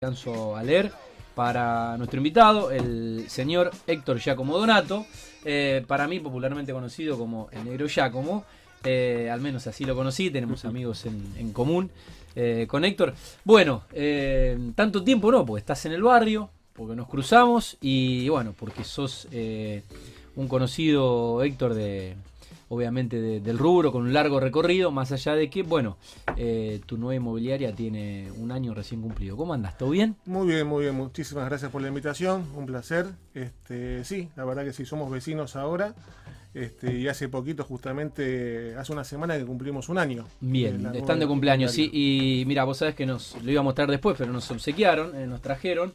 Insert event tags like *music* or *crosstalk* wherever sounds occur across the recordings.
alcanzo a leer para nuestro invitado, el señor Héctor Giacomo Donato, eh, para mí popularmente conocido como el negro Giacomo, eh, al menos así lo conocí, tenemos *laughs* amigos en, en común eh, con Héctor. Bueno, eh, tanto tiempo no, porque estás en el barrio, porque nos cruzamos y bueno, porque sos un conocido Héctor de, obviamente de- del rubro con un largo recorrido, más allá de que, bueno, eh, tu nueva inmobiliaria tiene un año recién cumplido. ¿Cómo andas? ¿Todo bien? Muy bien, muy bien. Muchísimas gracias por la invitación. Un placer. Este, sí, la verdad que sí, somos vecinos ahora. Este, y hace poquito, justamente, hace una semana que cumplimos un año. Bien, la están de cumpleaños, sí. Y mira, vos sabés que nos lo iba a mostrar después, pero nos obsequiaron, eh, nos trajeron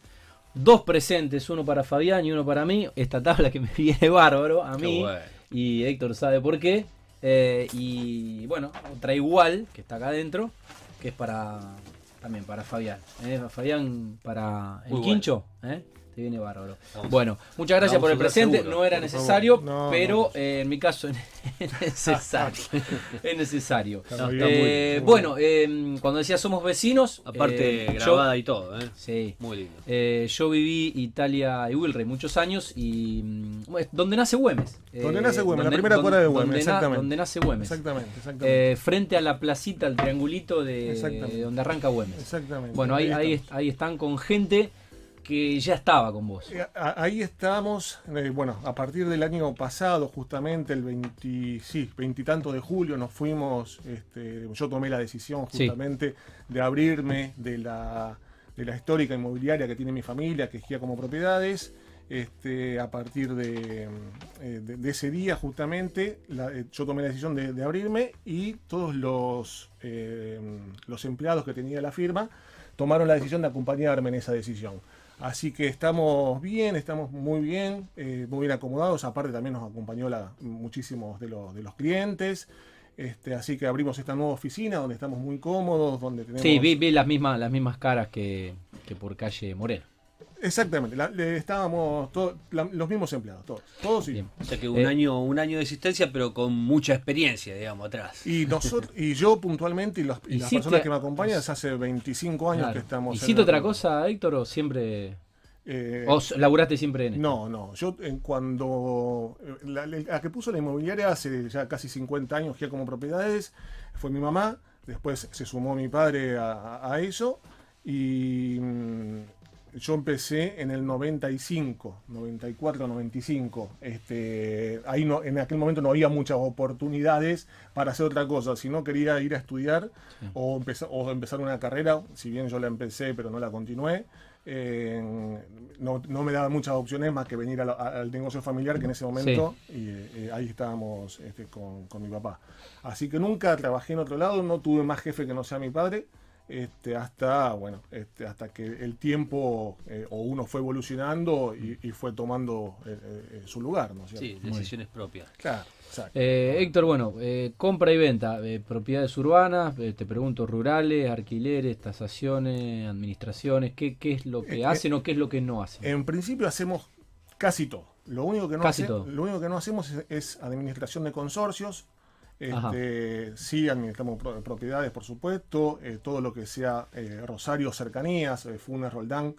dos presentes, uno para Fabián y uno para mí. Esta tabla que me *laughs* viene bárbaro a Qué mí. bueno. Y Héctor sabe por qué. Eh, y bueno, otra igual, que está acá adentro, que es para también para Fabián. ¿eh? Fabián para el Muy quincho, ¿eh? Te viene bárbaro. Vamos. Bueno, muchas gracias por Vamos a el presente. seguro, no era por necesario. No, pero no. eh, en mi caso *laughs* es necesario. *laughs* es necesario. Está muy Eh, muy bien. bueno, eh, cuando decía somos vecinos, Aparte, eh, yo- grabada y todo, ¿eh? sí. Muy lindo. Eh, yo viví Italia y Wilrey muchos años y mm, donde nace Güemes. Eh, Donde nace Güemes, la donde- primera donde- cuadra de Güemes, donde na- exactamente. donde nace Güemes. Exactamente, exactamente. Eh, frente a la placita, el triangulito de, donde arranca Güemes. exactamente. Bueno, ahí, ahí, ahí están con gente que ya estaba con vos. Eh, Ahí estamos, eh, bueno, a partir del año pasado, justamente el 20, sí, veintitanto de julio, nos fuimos, este, yo tomé la decisión Sí. justamente de abrirme de la, de la histórica inmobiliaria que tiene mi familia, que es Gia como propiedades. Este, a partir de, eh, de- de ese día justamente la- eh, yo tomé la decisión de, de abrirme y todos los, eh, los empleados que tenía la firma tomaron la decisión de acompañarme en esa decisión. Así que estamos bien, estamos muy bien, eh, muy bien acomodados. Aparte también nos acompañó la, muchísimos de los, de los clientes. Este, así que abrimos esta nueva oficina donde estamos muy cómodos, donde tenemos... Sí, vi, vi las mismas las mismas caras que, que por calle Moreno. Exactamente, la- le- estábamos todos, la- los mismos empleados, todos, todos y Bien. O sea que un Eh, año, un año de existencia, pero con mucha experiencia, digamos, atrás. Y nosotros, y yo puntualmente, y, los- y las personas que me acompañan, desde hace 25 años Claro. que estamos... en ¿Hiciste otra cosa, Héctor, o siempre... Eh, ¿O s- laburaste siempre en esto? No, no. Yo en cuando eh, la, la que puso la inmobiliaria hace ya casi 50 años ya como propiedades fue mi mamá. Después se sumó mi padre a, a- a eso y mm, yo empecé en el 95, 94, 95. Este, ahí no, en aquel momento no había muchas oportunidades para hacer otra cosa. Si no quería ir a estudiar Sí. o, empezar, o empezar una carrera, si bien yo la empecé pero no la continué, eh, no, no me daba muchas opciones más que venir a la- a- al negocio familiar que en ese momento y eh, ahí estábamos este, con, con mi papá. Así que nunca trabajé en otro lado, no tuve más jefe que no sea mi padre. Este, hasta bueno este, hasta que el tiempo eh, o uno fue evolucionando y, y fue tomando eh, eh, su lugar ¿no es cierto? Sí, decisiones propias. claro exacto. Héctor, bueno, compra y venta, propiedades urbanas, te pregunto, rurales, alquileres, tasaciones, administraciones, ¿qué, qué es lo que hacen o qué es lo que no hacen? En principio hacemos casi todo. Lo único que no, hace-. Lo único que no hacemos es, es administración de consorcios. Este, sí, administramos pro- propiedades, por supuesto. eh, todo lo que sea eh, Rosario, cercanías, eh, Funes, Roldán,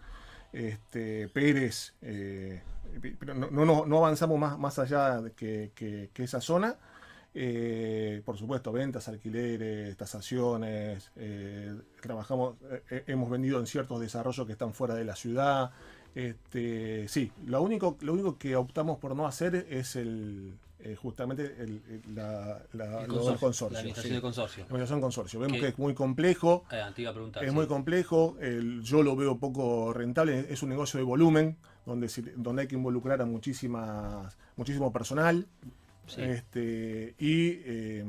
este, Pérez. pero no, no, no- avanzamos más, más allá de que, que- esa zona. Por supuesto, ventas, alquileres, tasaciones. trabajamos, hemos vendido en ciertos desarrollos que están fuera de la ciudad. Este, sí, lo único, lo único que optamos por no hacer es el eh, justamente el, el- la, la- El consorcio, consorcio. la administración sí. de consorcio. La administración consorcio. Vemos ¿Qué? que es muy complejo. Eh, te iba a preguntar. Es sí. muy complejo, el- yo lo veo poco rentable, es un negocio de volumen, donde, donde hay que involucrar a muchísimas, muchísimo personal Sí. este, y eh,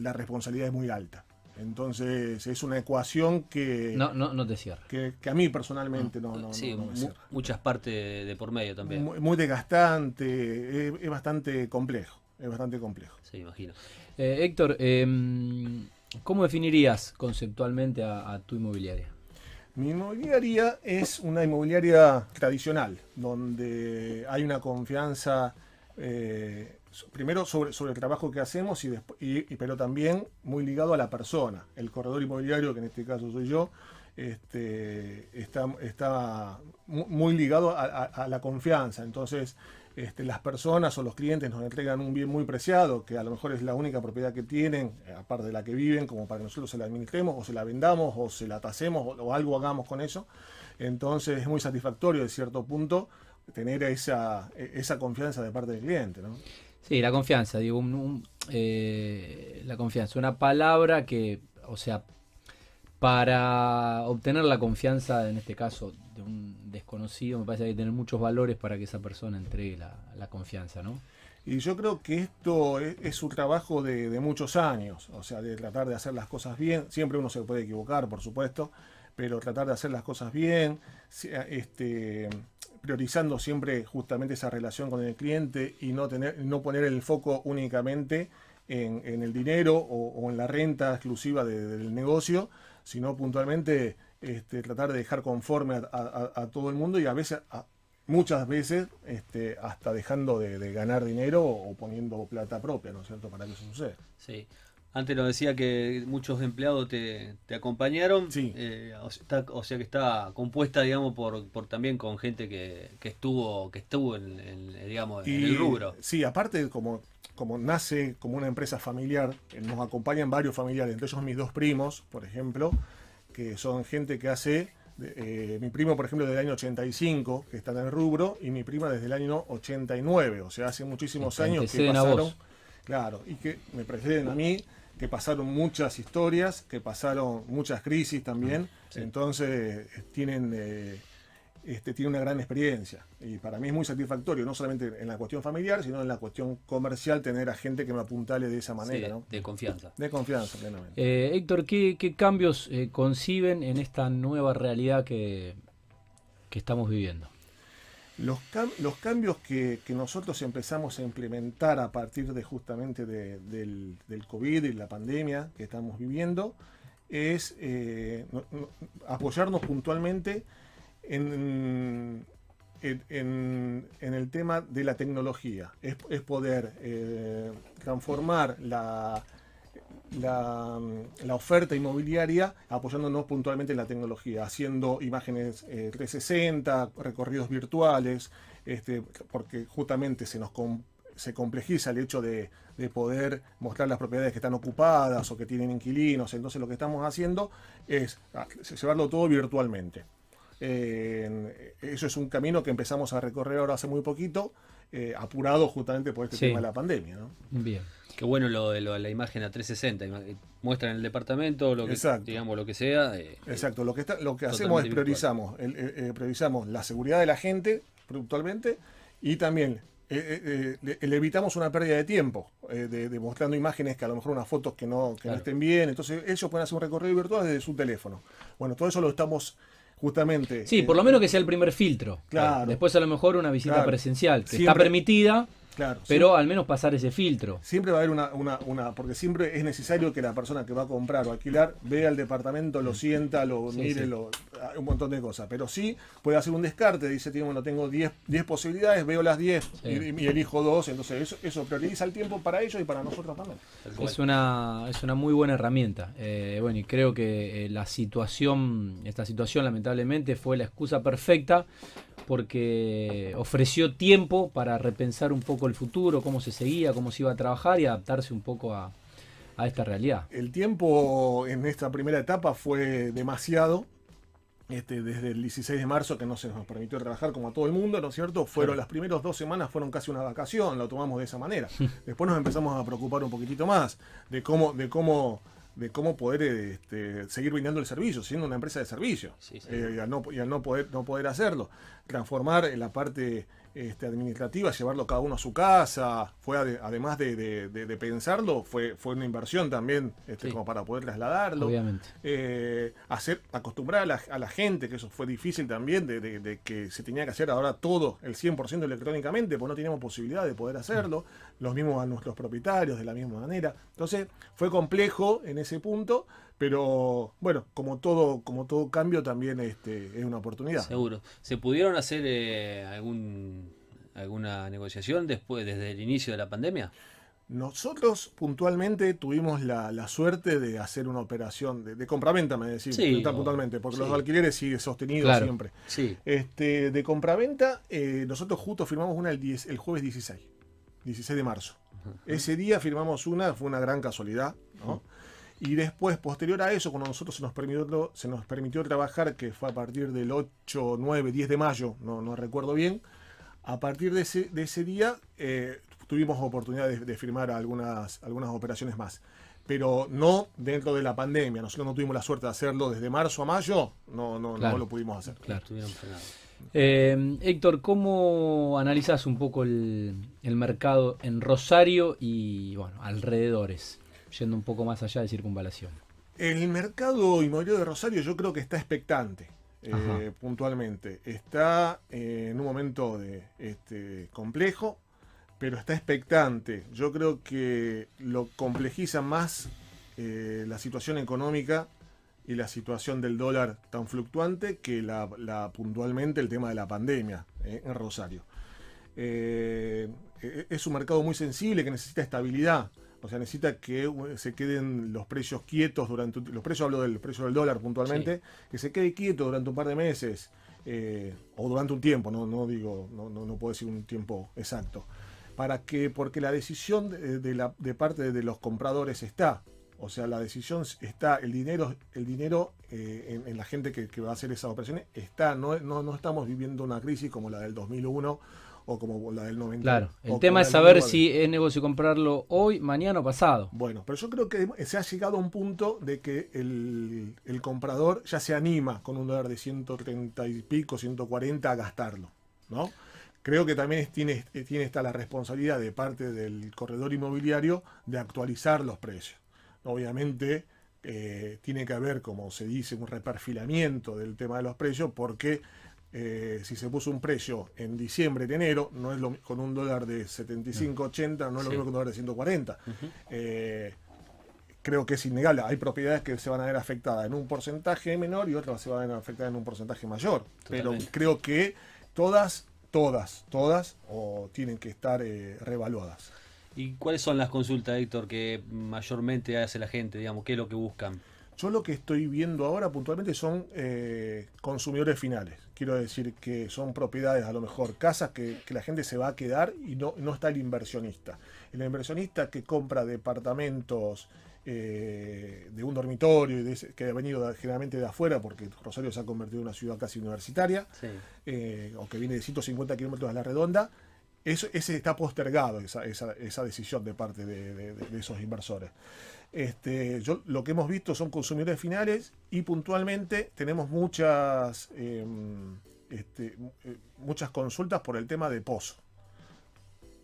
la responsabilidad es muy alta. Entonces es una ecuación que, No, no, no te cierra. que, que a mí personalmente no, no, sí, no- no me cierra. muchas partes de, por medio también. Muy, muy desgastante, es, es bastante complejo, es bastante complejo. Sí, imagino. Eh, Héctor, eh, ¿cómo definirías conceptualmente a, a tu inmobiliaria? Mi inmobiliaria es una inmobiliaria tradicional, donde hay una confianza, eh, primero sobre, sobre el trabajo que hacemos, y, y- y- pero también muy ligado a la persona. El corredor inmobiliario, que en este caso soy yo, este, está, está muy ligado a, la confianza. Entonces, este, las personas o los clientes nos entregan un bien muy preciado, que a lo mejor es la única propiedad que tienen, aparte de la que viven, como para que nosotros se la administremos, o se la vendamos, o se la tasemos, o, algo hagamos con eso. Entonces, es muy satisfactorio, de cierto punto, tener esa, esa confianza de parte del cliente. Sí, la confianza, digo, eh, la confianza, una palabra que, o sea, para obtener la confianza, en este caso, de un desconocido, me parece que hay que tener muchos valores para que esa persona entregue la, confianza, ¿no? Y yo creo que esto es, un trabajo de, muchos años, o sea, de tratar de hacer las cosas bien. Siempre uno se puede equivocar, por supuesto, pero tratar de hacer las cosas bien, este, priorizando siempre justamente esa relación con el cliente y no, tener, no poner el foco únicamente en, el dinero o, en la renta exclusiva del negocio, sino puntualmente este, tratar de dejar conforme a, todo el mundo y a veces, muchas veces, este, hasta dejando de, ganar dinero o poniendo plata propia, ¿no es cierto?, para que eso suceda. Sí. Antes nos decía que muchos empleados te, acompañaron. Sí. Eh, o, sea que está compuesta, digamos, por, por también con gente que, estuvo que estuvo en, digamos, en el rubro. Sí, aparte como, como nace como una empresa familiar, eh, nos acompañan varios familiares, entre ellos mis dos primos, por ejemplo, que son gente que hace eh, mi primo, por ejemplo, del año 85, que está en el rubro, y mi prima desde el año 89, o sea, hace muchísimos años que pasaron, claro, y que me preceden a mí, que pasaron muchas historias, que pasaron muchas crisis también, entonces tienen eh, este, tiene una gran experiencia. Y para mí es muy satisfactorio, no solamente en la cuestión familiar, sino en la cuestión comercial, tener a gente que me apuntale de esa manera. De confianza. De confianza, plenamente. Eh, Héctor, ¿qué, cambios eh, conciben en esta nueva realidad que, que estamos viviendo? Los, los cambios que, nosotros empezamos a implementar a partir de justamente del, COVID y la pandemia que estamos viviendo es eh, apoyarnos puntualmente en, en, el tema de la tecnología. Es, poder eh, transformar la, la, oferta inmobiliaria apoyándonos puntualmente en la tecnología, haciendo imágenes 360, eh, recorridos virtuales, este, porque justamente se nos se complejiza el hecho de, de, poder mostrar las propiedades que están ocupadas o que tienen inquilinos. Entonces lo que estamos haciendo es ah, llevarlo todo virtualmente. Eh, eso es un camino que empezamos a recorrer ahora hace muy poquito, eh, apurado justamente por este tema de la pandemia. ¿no? Bien. Qué bueno lo de, la imagen a 360, muestran el departamento, lo que, digamos, lo que sea. Eh, Exacto, lo que, está, lo que hacemos es priorizamos, priorizamos la seguridad de la gente, puntualmente, y también le, evitamos una pérdida de tiempo, de, mostrando imágenes que a lo mejor unas fotos que no, que no estén bien. Entonces ellos pueden hacer un recorrido virtual desde su teléfono. Bueno, todo eso lo estamos justamente. Sí, por lo menos que sea el primer filtro. Claro. Después a lo mejor una visita presencial, que está permitida, pero al menos pasar ese filtro. Siempre va a haber una, una, una, porque siempre es necesario que la persona que va a comprar o alquilar vea el departamento, lo sienta, lo mire, Lo, un montón de cosas. Pero sí puede hacer un descarte, dice, bueno, tengo 10 posibilidades, veo las 10 y, elijo dos, entonces eso, eso prioriza el tiempo para ellos y para nosotros también. Es una, es una muy buena herramienta. Eh, bueno, y creo que eh, la situación, esta situación lamentablemente fue la excusa perfecta porque ofreció tiempo para repensar un poco el futuro, cómo se seguía, cómo se iba a trabajar y adaptarse un poco a, esta realidad. El tiempo en esta primera etapa fue demasiado. Este, desde el 16 de marzo que no se nos permitió trabajar como a todo el mundo, ¿no es cierto? Fueron las primeras dos semanas fueron casi una vacación, lo tomamos de esa manera. *laughs* Después nos empezamos a preocupar un poquitito más de cómo, de cómo de cómo poder este, seguir brindando el servicio, siendo una empresa de servicio, eh, y, al no, y, al no, poder, no poder hacerlo. Transformar en la parte este, administrativa, llevarlo cada uno a su casa, fue además de, pensarlo, fue, fue una inversión también este, como para poder trasladarlo. Obviamente. Eh, hacer, acostumbrar a la, gente, que eso fue difícil también, de, que se tenía que hacer ahora todo el 100% electrónicamente, pues no teníamos posibilidad de poder hacerlo, los mismos a nuestros propietarios de la misma manera. Entonces fue complejo en ese punto, pero bueno, como todo, como todo cambio también este, es una oportunidad. Seguro. ¿Se pudieron hacer eh, algún alguna negociación después, desde el inicio de la pandemia? Nosotros puntualmente tuvimos la, la suerte de hacer una operación de, de compraventa, me decís, Sí, tan o- puntualmente, porque sí. los alquileres sigue sostenido Claro. siempre. Sí. Este, de compraventa, eh, nosotros justo firmamos una el, 10 el jueves 16, 16 de marzo. Ese día firmamos una, fue una gran casualidad, ¿no? Y después, posterior a eso, cuando nosotros se nos permitió, se nos permitió trabajar, que fue a partir del 8, 9, 10 de mayo, no, no recuerdo bien, a partir de ese, de ese día eh, tuvimos oportunidad de, de firmar algunas, algunas operaciones más. Pero no dentro de la pandemia. Nosotros no tuvimos la suerte de hacerlo desde marzo a mayo, no, no, Claro. no lo pudimos hacer. Claro. Estuvieron frenados. Eh, Héctor, ¿cómo analizás un poco el, el mercado en Rosario y bueno, alrededores? Yendo un poco más allá de circunvalación. El mercado inmobiliario de Rosario yo creo que está expectante, eh, puntualmente. Está eh, en un momento de, este, complejo, pero está expectante. Yo creo que lo complejiza más eh, la situación económica y la situación del dólar tan fluctuante que la, la- puntualmente el tema de la pandemia en Rosario. Eh, eh, es un mercado muy sensible que necesita estabilidad. O sea, necesita que uh, se queden los precios quietos durante los precios hablo del precio del dólar puntualmente, que se quede quieto durante un par de meses eh, o durante un tiempo, no, no digo, no, no, no puedo decir un tiempo exacto, para que porque la decisión de, de la de parte de los compradores está, o sea, la decisión está, el dinero, el dinero eh, en, en la gente que, que va a hacer esas operaciones está, no, no, no estamos viviendo una crisis como la del 2001 o como la del 90. Claro, el tema es saber 2009. si es negocio comprarlo hoy, mañana o pasado. Bueno, pero yo creo que se ha llegado a un punto de que el, el comprador ya se anima con un dólar de 130 y pico, 140 a gastarlo, ¿no? Creo que también tiene, tiene esta la responsabilidad de parte del corredor inmobiliario de actualizar los precios. Obviamente eh, tiene que haber, como se dice, un reperfilamiento del tema de los precios porque eh, si se puso un precio en diciembre, de enero, no es lo, con un dólar de 75, 80, no es lo Sí. mismo que un dólar de 140. Eh, creo que es innegable. Hay propiedades que se van a ver afectadas en un porcentaje menor y otras se van a ver afectadas en un porcentaje mayor. Pero creo que todas, todas, todas o tienen que estar eh, revaluadas. ¿Y cuáles son las consultas, Héctor, que mayormente hace la gente? Digamos, ¿qué es lo que buscan? Yo lo que estoy viendo ahora puntualmente son eh, consumidores finales. Quiero decir que son propiedades, a lo mejor casas que, que la gente se va a quedar y no, no está el inversionista. El inversionista que compra departamentos eh, de un dormitorio y de ese- que ha venido de- generalmente de afuera, porque Rosario se ha convertido en una ciudad casi universitaria, Sí. eh, o que viene de 150 kilómetros a la redonda, eso, ese está postergado, esa, esa- esa decisión de parte de esos inversores. Este, yo, lo que hemos visto son consumidores finales y puntualmente tenemos muchas, eh, este, eh, muchas consultas por el tema de pozo.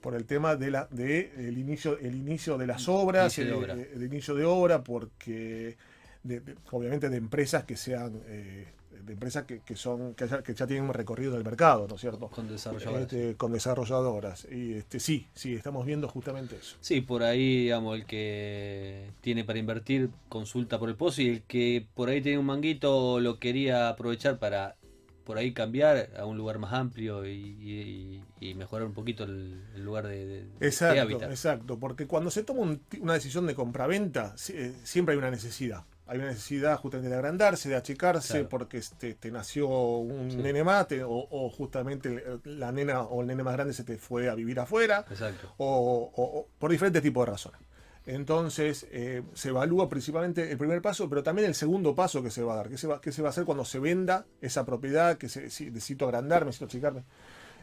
Por el tema de la, de el inicio, el inicio de las obras, Inicio de el, obra. el inicio de obra, porque de- de- obviamente de empresas que sean eh, de empresas que, que son que ya, que ya tienen un recorrido en el mercado, ¿no es cierto? Con desarrolladoras. Este, con desarrolladoras. Y este, sí, sí, estamos viendo justamente eso. Sí, por ahí, digamos, el que tiene para invertir consulta por el pozo y el que por ahí tiene un manguito lo quería aprovechar para por ahí cambiar a un lugar más amplio y, y- y mejorar un poquito el, el lugar de, de- de Exacto, hábitat. exacto. Porque cuando se toma un- una decisión de compraventa, eh, siempre hay una necesidad. Hay una necesidad justamente de agrandarse, de achicarse, Claro. porque este, te nació un Sí. nene más, te- o, o justamente la nena o el nene más grande se te fue a vivir afuera. Exacto. o, o- o por diferentes tipos de razones. Entonces, eh, se evalúa principalmente el primer paso, pero también el segundo paso que se va a dar. ¿Qué se va, qué se va a hacer cuando se venda esa propiedad? Que se, si necesito agrandarme, necesito achicarme.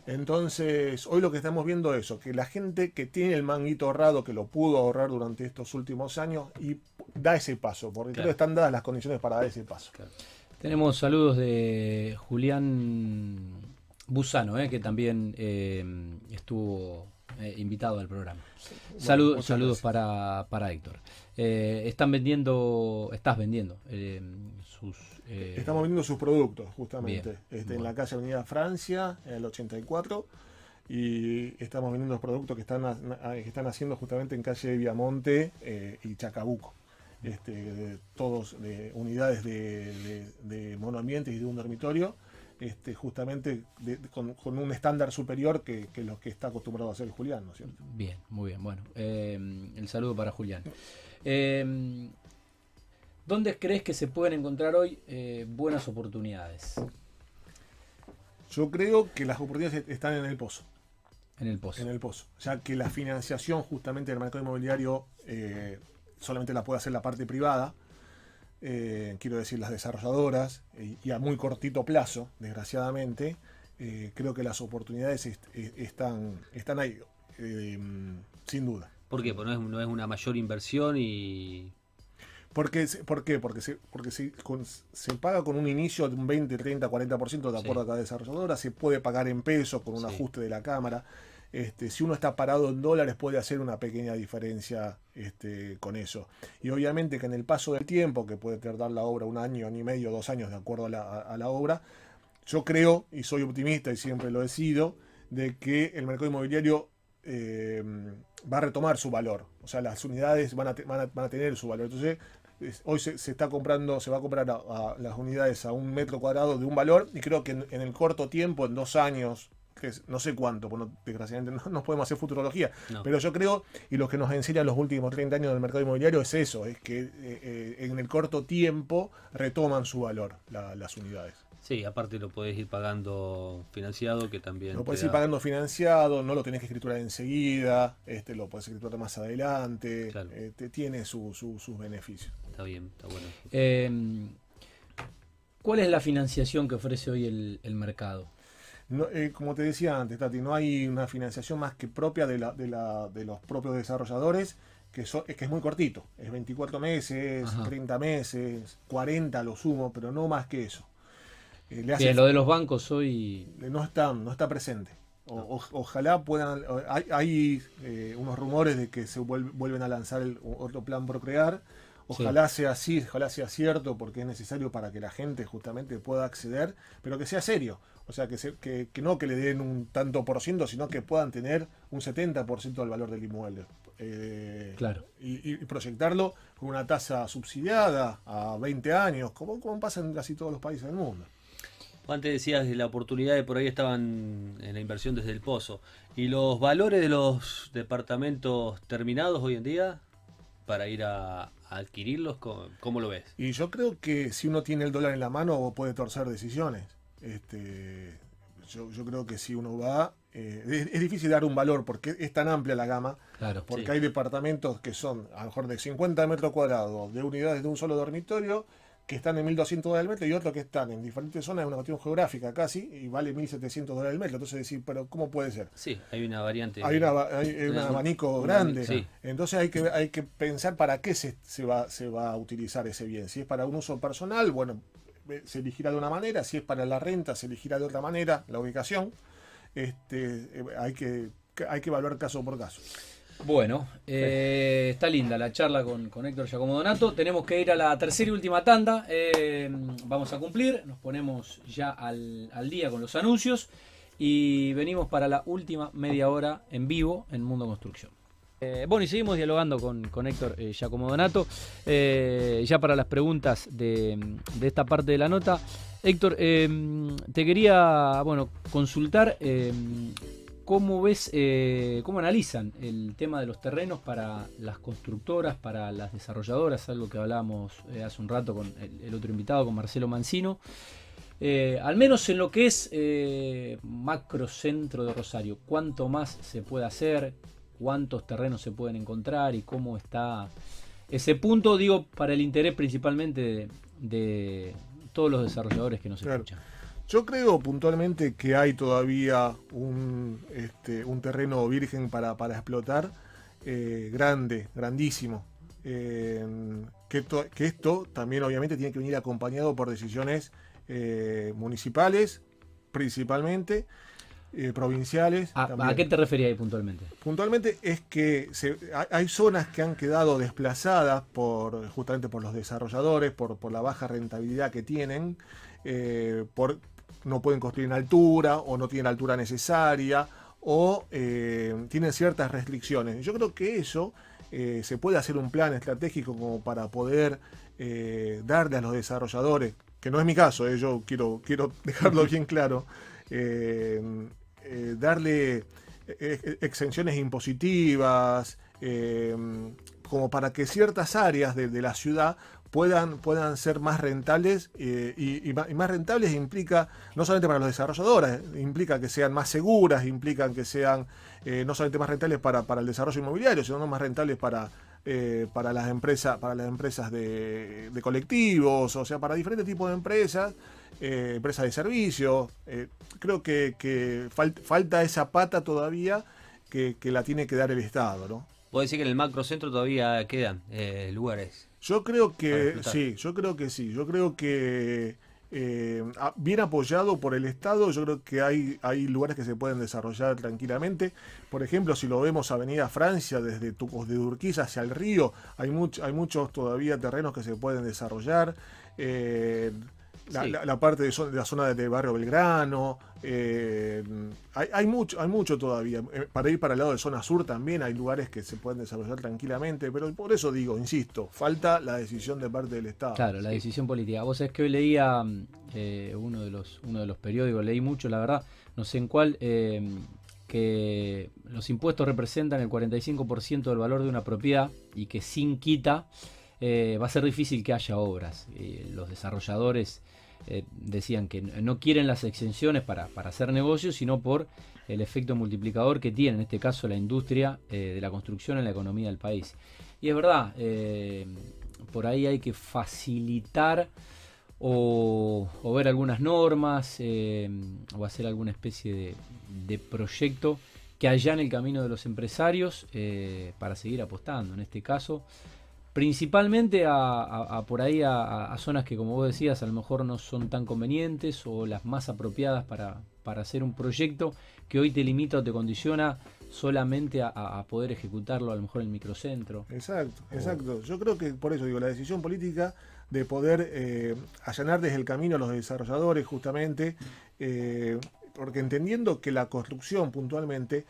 Entonces, hoy lo que estamos viendo es eso, que la gente que tiene el manguito ahorrado, que lo pudo ahorrar durante estos últimos años, y da ese paso, porque creo que están dadas las condiciones para dar ese paso. Tenemos saludos de Julián Busano, eh, que también eh, estuvo eh, invitado al programa. Saludos, para, para Héctor. Eh, están vendiendo, estás vendiendo eh, sus... eh, Estamos vendiendo sus productos, justamente. Bien, Este, En la calle Avenida Francia, en el 84. Y estamos vendiendo los productos que están, que están haciendo justamente en calle Viamonte eh, y Chacabuco. Este, de- todos de unidades de, de, de monoambientes y de un dormitorio. Este, justamente con, un estándar superior que, que lo que está acostumbrado a hacer Julián, ¿no es cierto? Bien, muy bien. Bueno, eh, el saludo para Julián. Eh, ¿Dónde crees que se pueden encontrar hoy eh, buenas oportunidades? Yo creo que las oportunidades están en el pozo. En el pozo. En el pozo. Ya que la financiación justamente del mercado inmobiliario solamente la puede hacer la parte privada eh, quiero decir las desarrolladoras, eh, y a muy cortito plazo, desgraciadamente, eh, creo que las oportunidades están, están ahí, sin duda. ¿Por qué? Porque no es, una mayor inversión y... Porque, ¿Por qué? Porque, se, porque se, se paga con un inicio de un 20, 30, 40% de acuerdo a cada desarrolladora, se puede pagar en pesos con un ajuste de la cámara. Este, si uno está parado en dólares puede hacer una pequeña diferencia este, con eso. Y obviamente que en el paso del tiempo, que puede tardar la obra un año, año medio, dos años de acuerdo a la, obra, yo creo, y soy optimista y siempre lo he sido, de que el mercado inmobiliario eh, va a retomar su valor. O sea, las unidades van a, tener su valor. Entonces, hoy se, está comprando, se va a comprar las unidades a un metro cuadrado de un valor y creo que en el corto tiempo, en dos años, no sé cuánto, porque desgraciadamente *laughs* no, podemos hacer futurología, pero yo creo, y lo que nos enseñan los últimos 30 años del mercado inmobiliario es eso, es que eh, eh, en el corto tiempo retoman su valor las unidades. Sí, aparte lo podés ir pagando financiado, que también... Lo podés ir pagando financiado, no lo tenés que escriturar enseguida, este, lo podés escriturar más adelante, este, tiene sus beneficios. Está bien, está bueno. ¿Cuál es la financiación que ofrece hoy el mercado? Eh, como te decía antes, Tati, no hay una financiación más que propia de, la, de, la, de los propios desarrolladores, que, es que es muy cortito. Es 24 meses, 30 meses, 40 lo sumo, pero no más que eso. Eh, Bien, lo de los bancos hoy... No está, no está presente. ojalá puedan... Hay, eh, unos rumores de que se vuelven a lanzar el otro plan Procrear. Ojalá sea así, ojalá sea cierto, porque es necesario para que la gente justamente pueda acceder, pero que sea serio. O sea, que, que, no que le den un tanto por ciento, sino que puedan tener un 70% del valor del inmueble. Eh, claro. Y, proyectarlo con una tasa subsidiada a 20 años, como, como pasa en casi todos los países del mundo. Antes decías de la oportunidad de por ahí estaban en la inversión desde el pozo. ¿Y los valores de los departamentos terminados hoy en día para ir a, adquirirlos? ¿Cómo, lo ves? Y yo creo que si uno tiene el dólar en la mano puede torcer decisiones. Este, yo, creo que si uno va, eh, es, difícil dar un valor porque es tan amplia la gama, claro, porque hay departamentos que son a lo mejor de 50 metros cuadrados, de unidades de un solo dormitorio, que están en 1200 dólares el metro y otros que están en diferentes zonas de una cuestión geográfica casi y vale 1700 dólares el metro. Entonces decir, pero ¿cómo puede ser? Sí, hay una variante. Hay, un abanico grande. Entonces hay que, hay que pensar para qué se, se, va, se va a utilizar ese bien. Si es para un uso personal, bueno, se elegirá de una manera, si es para la renta se elegirá de otra manera la ubicación. Este, eh, hay, que, hay que evaluar caso por caso. Bueno, eh, está linda la charla con, con Héctor Giacomo Donato. Tenemos que ir a la tercera y última tanda. Eh, vamos a cumplir, nos ponemos ya al, al, día con los anuncios y venimos para la última media hora en vivo en Mundo Construcción. Eh, bueno, y seguimos dialogando con, con Héctor eh, Giacomo Donato. Eh, ya para las preguntas de, esta parte de la nota. Héctor, te quería bueno, consultar cómo ves, cómo analizan el tema de los terrenos para las constructoras, para las desarrolladoras, algo que hablábamos hace un rato con el, otro invitado, con Marcelo Mancino. al menos en lo que es macro centro de Rosario, ¿cuánto más se puede hacer? Cuántos terrenos se pueden encontrar y cómo está ese punto, digo, para el interés principalmente de, todos los desarrolladores que nos escuchan. Yo creo puntualmente que hay todavía un, este, un terreno virgen para, explotar, eh, grande, grandísimo. Eh, que, que, esto también obviamente tiene que venir acompañado por decisiones eh, municipales, principalmente, eh, provinciales. ¿A, qué te referías ahí puntualmente? Puntualmente es que hay zonas que han quedado desplazadas por justamente por los desarrolladores, por, por la baja rentabilidad que tienen, eh, por, no pueden construir en altura o no tienen la altura necesaria o eh, tienen ciertas restricciones. Yo creo que eso se puede hacer un plan estratégico como para poder darle a los desarrolladores que no es mi caso, yo quiero, quiero *laughs* dejarlo bien claro, eh, eh, darle exenciones impositivas, como para que ciertas áreas de, la ciudad puedan, puedan ser más rentables y, más, rentables implica no solamente para los desarrolladores, implica que sean más seguras, implican que sean no solamente más rentables para, para el desarrollo inmobiliario, sino más rentables para, eh, para las empresas, para las empresas de, colectivos, o sea, para diferentes tipos de empresas, eh, empresas de servicios. Eh, creo que, falta esa pata todavía que, la tiene que dar el Estado, ¿no? ¿Puedo decir que en el macrocentro todavía quedan lugares? Yo creo que sí, yo creo que sí, yo creo que eh, bien apoyado por el Estado, yo creo que hay, hay lugares que se pueden desarrollar tranquilamente. Por ejemplo, si lo vemos Avenida Francia, desde Tucos de Urquiza hacia el río, hay, hay muchos todavía terrenos que se pueden desarrollar. Eh, la, parte de, la zona de Barrio Belgrano. Eh, hay, mucho, hay mucho todavía. Eh, para ir para el lado de zona sur también hay lugares que se pueden desarrollar tranquilamente, pero por eso digo, insisto, falta la decisión de parte del Estado. Claro, la decisión política. Vos sabés que hoy leía eh, uno, de los, uno de los periódicos, leí mucho, la verdad, no sé en cuál, que los impuestos representan el 45% del valor de una propiedad y que sin quita va a ser difícil que haya obras. los desarrolladores eh, decían que no quieren las exenciones para, hacer negocios, sino por el efecto multiplicador que tiene, en este caso, la industria eh, de la construcción en la economía del país. Y es verdad, eh, por ahí hay que facilitar o, ver algunas normas o hacer alguna especie de, de proyecto que en el camino de los empresarios para seguir apostando. En este caso, principalmente a, por ahí a, zonas que como vos decías a lo mejor no son tan convenientes o las más apropiadas para, para hacer un proyecto que hoy te limita o te condiciona solamente a, poder ejecutarlo a lo mejor en el microcentro. Exacto, exacto. Yo creo que por eso digo, la decisión política de poder eh, allanar desde el camino a los desarrolladores justamente, eh, porque entendiendo que la construcción puntualmente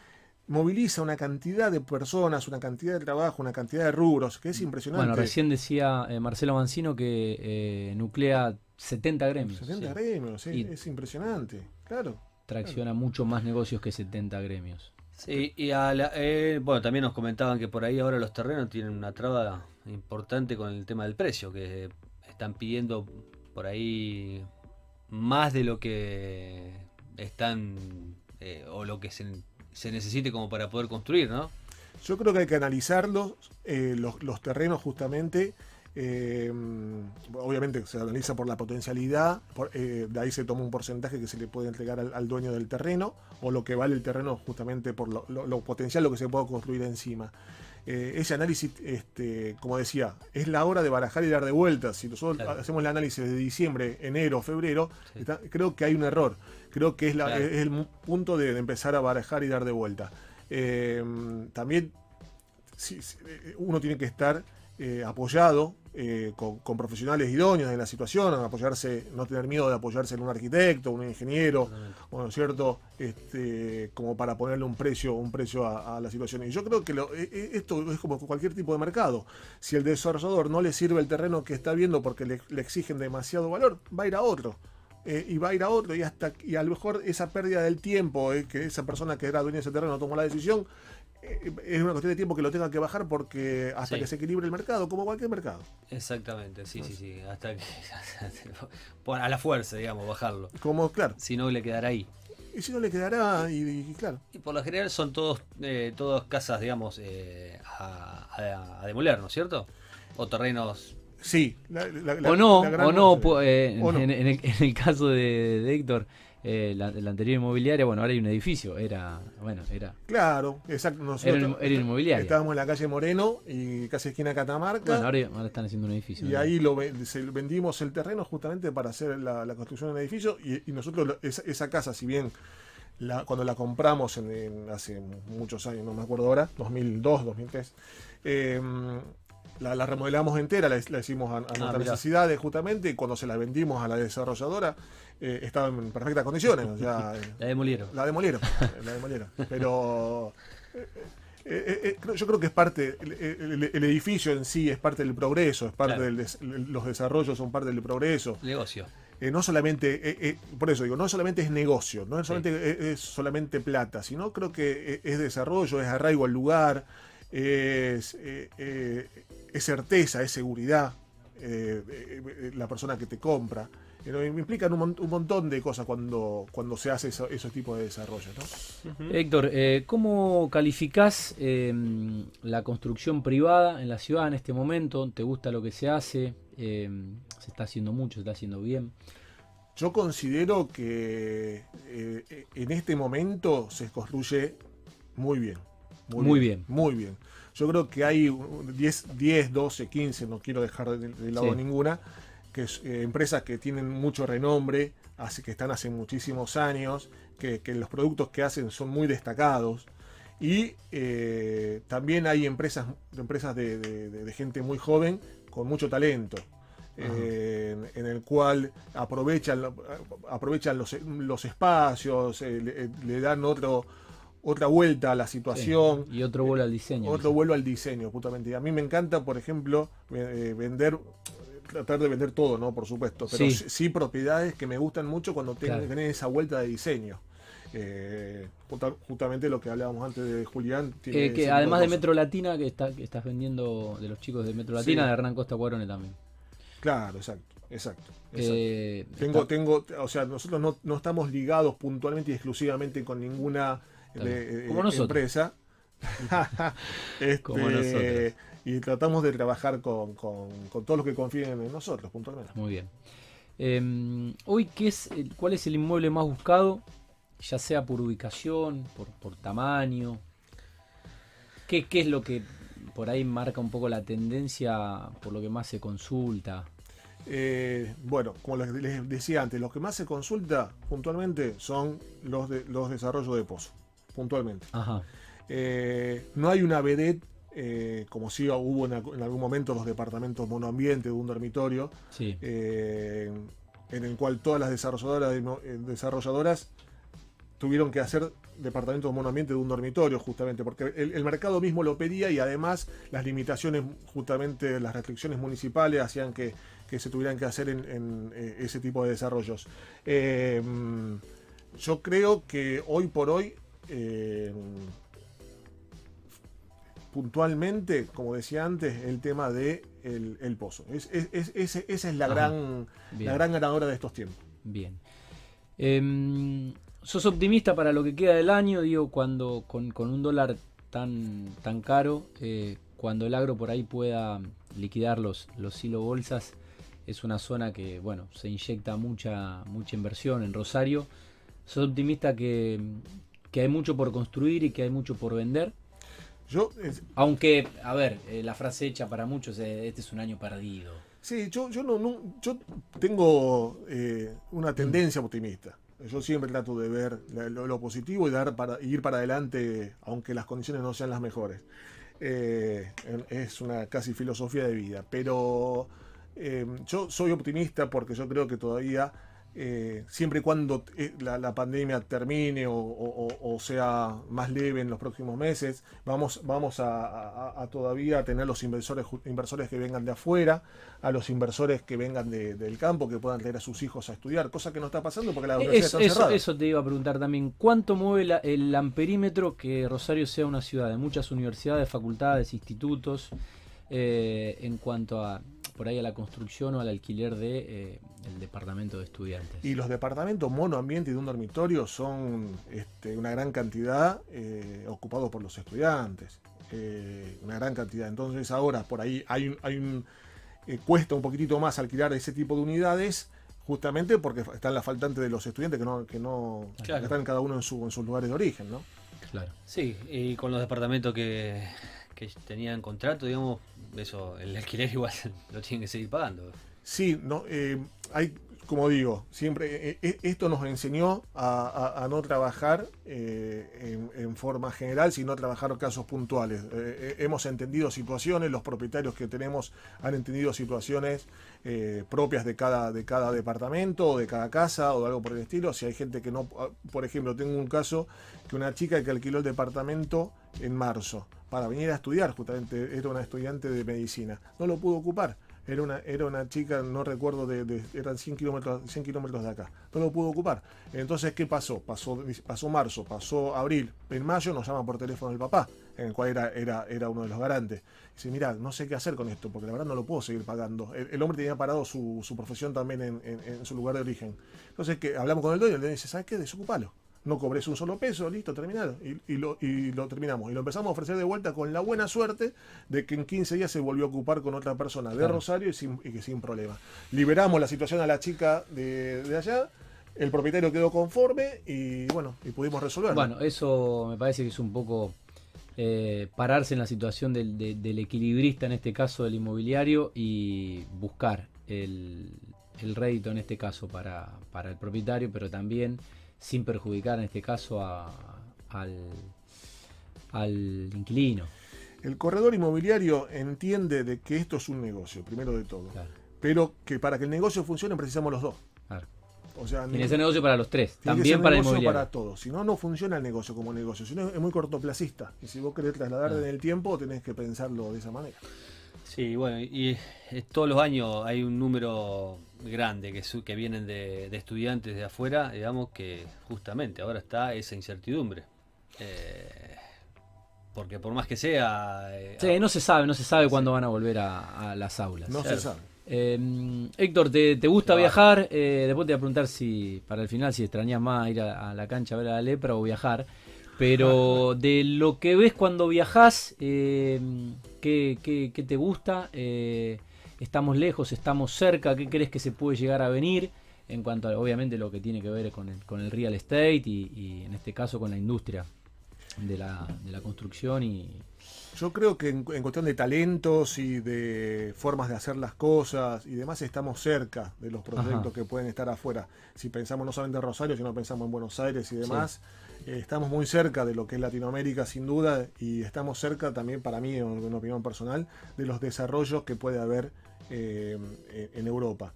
moviliza una cantidad de personas, una cantidad de trabajo, una cantidad de rubros, que es impresionante. Bueno, recién decía eh, Marcelo Mancino que eh, nuclea 70 gremios. 70 gremios, es impresionante, claro. Tracciona mucho más negocios que 70 gremios. Sí, y eh, bueno, también nos comentaban que por ahí ahora los terrenos tienen una traba importante con el tema del precio, que están pidiendo por ahí más de lo que están o lo que se se necesite como para poder construir, ¿no? Yo creo que hay que analizarlos, eh, los, terrenos justamente. Eh, obviamente se analiza por la potencialidad, eh, de ahí se toma un porcentaje que se le puede entregar al, dueño del terreno, o lo que vale el terreno justamente por lo, potencial, lo que se puede construir encima. ese análisis, este, como decía, es la hora de barajar y dar de vuelta. Si nosotros hacemos el análisis de diciembre, enero, febrero, creo que hay un error. Creo que es, el punto de, empezar a barajar y dar de vuelta. Eh, también eh, uno tiene que estar eh, apoyado con, profesionales idóneos en la situación, apoyarse, no tener miedo de apoyarse en un arquitecto, un ingeniero, bueno, cierto, este, como para ponerle un precio, un precio a, la situación. Y yo creo que esto es como cualquier tipo de mercado. Si el desarrollador no le sirve el terreno que está viendo porque le exigen demasiado valor, va a ir a otro. Eh, y va a ir a otro y hasta y a lo mejor esa pérdida del tiempo eh, que esa persona que era dueña de ese terreno tomó la decisión eh, es una cuestión de tiempo que lo tenga que bajar porque hasta que se equilibre el mercado como cualquier mercado. Exactamente sí sí sí hasta que *laughs* a la fuerza digamos bajarlo. Como claro. Si no le quedará ahí. Y si no le quedará y, claro. Y por lo general son todos todas casas digamos a, a demoler no es cierto o terrenos Sí. o no, o no, eh, En, el, caso de, Héctor, eh, la, anterior inmobiliaria, bueno, ahora hay un edificio, era, bueno, era... Claro, exacto. era, inmobiliaria. Estábamos en la calle Moreno y casi esquina Catamarca. Bueno, ahora, están haciendo un edificio. Y ahí lo vendimos el terreno justamente para hacer la, construcción de un edificio y, nosotros esa, casa, si bien... La, cuando la compramos en, hace muchos años, no me acuerdo ahora, 2002, 2003, eh, la, remodelamos entera, la, hicimos a, nuestras ah, necesidades justamente, y cuando se la vendimos a la desarrolladora, eh, estaba en perfectas condiciones. *laughs* la demolieron. La demolieron, la demolieron. Pero eh, eh, yo creo que es parte, el, edificio en sí es parte del progreso, es parte del los desarrollos son parte del progreso. Negocio. no solamente, por eso digo, no solamente es negocio, no es solamente, es, solamente plata, sino creo que es desarrollo, es arraigo al lugar, es, es certeza, es seguridad, la persona que te compra. Me implican un, montón de cosas cuando, cuando se hace esos tipos de desarrollo. Héctor, eh, ¿cómo calificás em, la construcción privada en la ciudad en este momento? ¿Te gusta lo que se hace? Em, ¿Se está haciendo mucho? ¿Se está haciendo bien? Yo considero que eh, en este momento se construye muy bien. Muy, bien, Muy bien. Yo creo que hay 10, 10 12, 15, no quiero dejar de, lado ninguna, que eh, empresas que tienen mucho renombre, así que están hace muchísimos años, que, los productos que hacen son muy destacados. Y eh, también hay empresas, empresas de, gente muy joven con mucho talento. Eh, en, el cual aprovechan, aprovechan los, los espacios, le, dan otro, otra vuelta a la situación. y otro vuelo al diseño. Otro vuelo al diseño, justamente. Y a mí me encanta, por ejemplo, vender tratar de vender todo, ¿no? Por supuesto. Pero sí, propiedades que me gustan mucho cuando tienen esa vuelta de diseño. Eh, justamente lo que hablábamos antes de Julián. Eh, que además de, Metro Latina, que, está, que estás vendiendo de los chicos de Metro Latina, de Hernán Costa Cuarone también. Claro, exacto, exacto. Eh, tengo, tengo, o sea, nosotros no, no, estamos ligados puntualmente y exclusivamente con ninguna empresa. *laughs* Como nosotros. Este, y tratamos de trabajar con, todos los que confíen en nosotros, puntualmente. Muy bien. Em, hoy, ¿qué es, ¿cuál es el inmueble más buscado? Ya sea por ubicación, por, tamaño. ¿Qué, es lo que por ahí marca un poco la tendencia por lo que más se consulta? Eh, bueno, como les decía antes, lo que más se consulta puntualmente son los, de, los desarrollos de pozo, puntualmente. Ajá. Eh, no hay una vedette eh, como si hubo en, algún momento los departamentos monoambiente de un dormitorio, eh, en el cual todas las desarrolladoras, desarrolladoras tuvieron que hacer departamentos monoambiente de un dormitorio, justamente, porque el, mercado mismo lo pedía y además las limitaciones, justamente las restricciones municipales hacían que, se tuvieran que hacer en, ese tipo de desarrollos. yo creo que hoy por hoy puntualmente, como decía antes, el tema de el, pozo. Es, esa es la gran, la gran ganadora de estos tiempos. Bien. Em, ¿Sos optimista para lo que queda del año? Digo, cuando con, un dólar tan, tan caro, eh, cuando el agro por ahí pueda liquidar los, los hilo bolsas, es una zona que, bueno, se inyecta mucha, mucha inversión en Rosario. ¿Sos optimista que, que hay mucho por construir y que hay mucho por vender? Aunque, a ver, eh, la frase hecha para muchos es, este es un año perdido. Sí, yo, yo, no, yo tengo eh, una tendencia optimista. Yo siempre trato de ver lo, positivo y dar para ir para adelante, aunque las condiciones no sean las mejores. Eh, es una casi filosofía de vida. Pero yo soy optimista porque yo creo que todavía eh, siempre y cuando eh, la, pandemia termine o, sea más leve en los próximos meses, vamos, vamos a, todavía tener los inversores, inversores que vengan de afuera, a los inversores que vengan del campo, que puedan traer a sus hijos a estudiar, cosa que no está pasando porque la universidad está eso, Eso te iba a preguntar también, ¿cuánto mueve el amperímetro que Rosario sea una ciudad de muchas universidades, facultades, institutos, eh, en cuanto a por ahí a la construcción o al alquiler de eh, el departamento de estudiantes. Y los departamentos monoambiente y de un dormitorio son este, una gran cantidad eh, ocupados por los estudiantes. Eh, una gran cantidad. Entonces ahora por ahí hay un, hay un cuesta un poquitito más alquilar ese tipo de unidades justamente porque están las faltantes de los estudiantes que no, que no están cada uno en, su, en sus lugares de origen, ¿no? Claro. Sí, y con los departamentos que, que tenían contrato, digamos, eso, el alquiler *laughs* igual lo tienen que seguir pagando. Sí, no, eh, hay, como digo, siempre eh, eh, esto nos enseñó a, a- a no trabajar en, forma general, sino trabajar casos puntuales. Hemos entendido situaciones, los propietarios que tenemos han entendido situaciones propias de cada, de cada departamento o de cada casa o de algo por el estilo. Si hay gente que no, ah, por ejemplo, tengo un caso que una chica que alquiló el departamento en marzo para venir a estudiar, justamente era una estudiante de medicina, no lo pudo ocupar. Era una, era una chica, no recuerdo, de, eran 100 kilómetros, 100 kilómetros de acá. No lo pudo ocupar. Entonces, ¿qué pasó? Pasó, pasó marzo, pasó abril. En mayo nos llama por teléfono el papá, en el cual era, era, era uno de los garantes. Dice, mira, no sé qué hacer con esto, porque la verdad no lo puedo seguir pagando. El, el hombre tenía parado su, su profesión también en, en- su lugar de origen. Entonces, que hablamos con el dueño, y le dice, ¿sabes qué? Desocupalo. No cobres un solo peso, listo, terminado. Y, y lo, y lo terminamos. Y lo empezamos a ofrecer de vuelta con la buena suerte de que en 15 días se volvió a ocupar con otra persona de Claro. Rosario y, sin, y que sin problema. Liberamos la situación a la chica de, de allá, el propietario quedó conforme y bueno, y pudimos resolverlo. Bueno, eso me parece que es un poco eh, pararse en la situación del, de- del equilibrista, en este caso del inmobiliario, y buscar el, el rédito, en este caso, para, para el propietario, pero también sin perjudicar, en este caso, a- al, al inquilino. El corredor inmobiliario entiende de que esto es un negocio, primero de todo. Claro, Pero que para que el negocio funcione precisamos los dos. claro. O sea, Tiene que ser negocio para los tres, Tiene que también ser para el negocio inmobiliario. para todos. Si no, no funciona el negocio como negocio. Si no, es muy cortoplacista. Y si vos querés trasladar Ah. en el tiempo, tenés que pensarlo de esa manera. Sí, bueno, y todos los años hay un número grande que, su- que vienen de, de estudiantes de afuera, digamos que justamente ahora está esa incertidumbre. Eh, porque por más que sea... eh, Sí, no se sabe, no se sabe cuándo van a volver a, a las aulas. No Claro. se sabe. Eh, Héctor, ¿te, te gusta Claro. viajar? Eh, después te voy a preguntar si para el final si extrañas más ir a, a la cancha a ver a la lepra o viajar. Pero *laughs* de lo que ves cuando viajas, eh, ¿qué, qué- qué te gusta? Eh, ¿Estamos lejos? ¿Estamos cerca? ¿Qué crees que se puede llegar a venir? En cuanto a, obviamente, lo que tiene que ver con el, con el real estate y, y en este caso con la industria de la, de la construcción y, Yo creo que en, en cuestión de talentos y de formas de hacer las cosas y demás, estamos cerca de los proyectos Ajá. que pueden estar afuera. Si pensamos no solamente en Rosario, sino pensamos en Buenos Aires y demás, eh, estamos muy cerca de lo que es Latinoamérica, sin duda, y estamos cerca también, para mí, en una opinión personal, de los desarrollos que puede haber eh, en- Europa.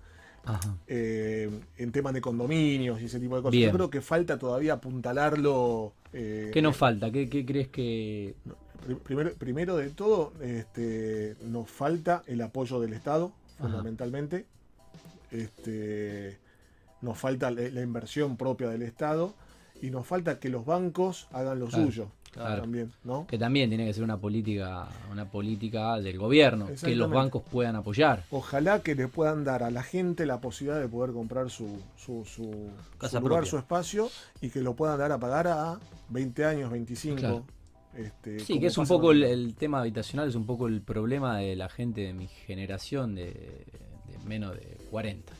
Ajá. eh, en temas de condominios y ese tipo de cosas. Bien. Yo creo que falta todavía apuntalarlo. eh, ¿Qué nos falta? ¿Qué, qué crees que Pri- Primero, primero de todo, este, nos falta el apoyo del Estado, Ajá. fundamentalmente. Este, nos falta la, la inversión propia del Estado y nos falta que los bancos hagan lo Claro, suyo claro. también, ¿no? que también tiene que ser una política una política del gobierno que los bancos puedan apoyar Ojalá que le puedan dar a la gente la posibilidad de poder comprar su, su, su- Casa su lugar, propia. su espacio y que lo puedan dar a pagar a 20 años, 25. Claro. este, sí que es un poco el, el tema habitacional es un poco el problema de la gente de mi generación de, de menos de 40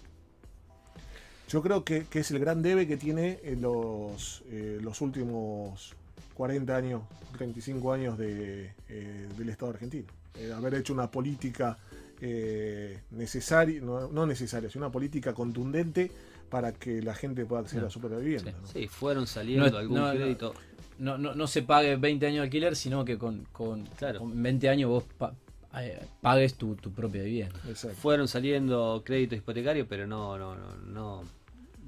Yo creo que, que es el gran debe que tiene en los, eh, los últimos 40 años, 35 años de, eh, del Estado argentino. Eh, haber hecho una política eh, necesaria, no, no necesaria, sino una política contundente para que la gente pueda acceder No. a su propia vivienda. Sí. ¿no? Sí, fueron saliendo No, algún crédito. no, no, no se pague 20 años de alquiler sino que con, con, Claro. con 20 años vos pa- eh, pagues tu, tu propia vivienda Exacto. Fueron saliendo créditos hipotecarios, pero no, no, no, no,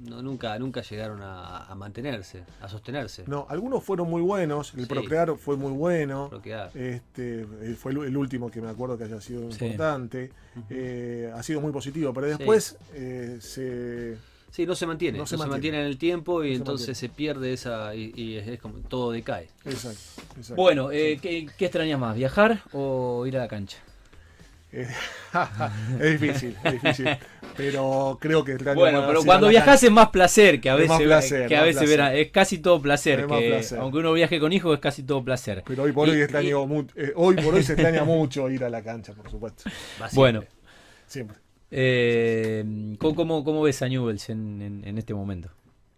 no, nunca, nunca llegaron a, a mantenerse, a sostenerse. No, algunos fueron muy buenos, el Sí. Procrear fue muy bueno. Bloquear. Este, eh, fue el, el último que me acuerdo que haya sido Sí. importante. Eh, ha sido muy positivo, pero Sí. después eh, se, Sí, no se mantiene, No no se se, mantiene. en el tiempo y No entonces se pierde esa y, y es, es como todo decae. Exacto. exacto. bueno eh, ¿qué, qué extrañas más? ¿viajar o ir a la cancha? Eh, *laughs* es difícil, es difícil. Pero creo que extraño Bueno, más pero cuando la viajas es más placer que a Es veces, más placer, que a más veces es casi todo placer. Que. Aunque uno viaje con hijos es casi todo placer. Pero hoy por Y- hoy eh, hoy por hoy se extraña mucho ir a la cancha, por supuesto. Bueno, siempre. Eh, ¿cómo, cómo, cómo ves a Newells en, en- en este momento?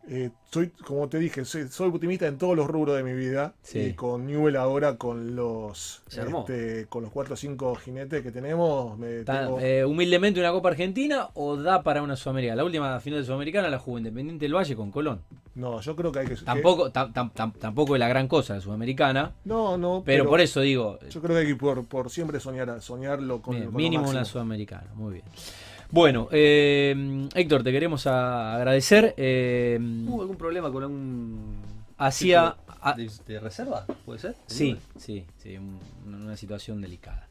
Eh, soy, como te dije, soy, soy optimista en todos los rubros de mi vida. Sí. Y con Newell ahora, con los este, con los 4 o 5 jinetes que tenemos, me tengo- eh, humildemente una Copa Argentina o da para una Sudamericana. La última final de Sudamericana la jugó Independiente del Valle con Colón. No, yo creo que hay que. Tampoco, tam- tam- tam- tampoco es la gran cosa la Sudamericana, no, no. pero, por eso digo, Yo creo que hay que por, por siempre soñar, soñarlo con, bien, con mínimo una. Sudamericana. Muy bien. Bueno, eh, Héctor, te queremos agradecer. eh, ¿Hubo algún problema con un. Hacía- de, de reserva? ¿Puede ser? Sí, sí, sí, un- una situación delicada.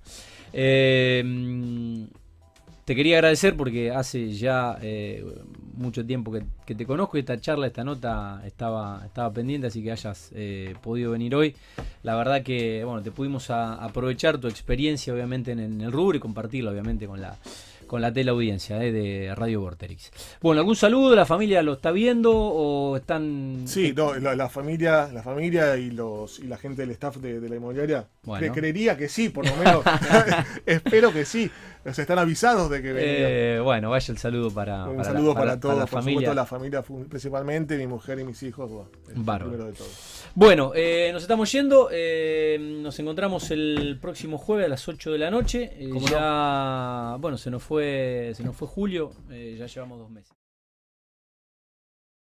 Eh, te quería agradecer porque hace ya eh, mucho tiempo que, que te conozco y esta charla, esta nota estaba, estaba pendiente, así que hayas eh, podido venir hoy. La verdad que bueno, te pudimos a- aprovechar tu experiencia obviamente en, en el rubro y compartirla obviamente con la, con la teleaudiencia eh, de Radio Vorterix. Bueno, ¿algún saludo? ¿La familia lo está viendo o están... Sí, no, la, la familia, la familia y los y la gente del staff de, de la inmobiliaria Bueno. cre- creería que sí, por lo menos. *laughs* *laughs* Espero que sí. O sea, están avisados de que venía. Eh, bueno, vaya el saludo para, Un para la- saludo para- para, para todos, la por familia. supuesto la familia, principalmente mi mujer y mis hijos. bueno, de todo. Bueno, eh, nos estamos yendo. eh, nos encontramos el próximo jueves a las 8 de la noche. Eh, ¿Cómo ya, bueno, se nos fue, se nos fue julio. eh, ya llevamos dos meses.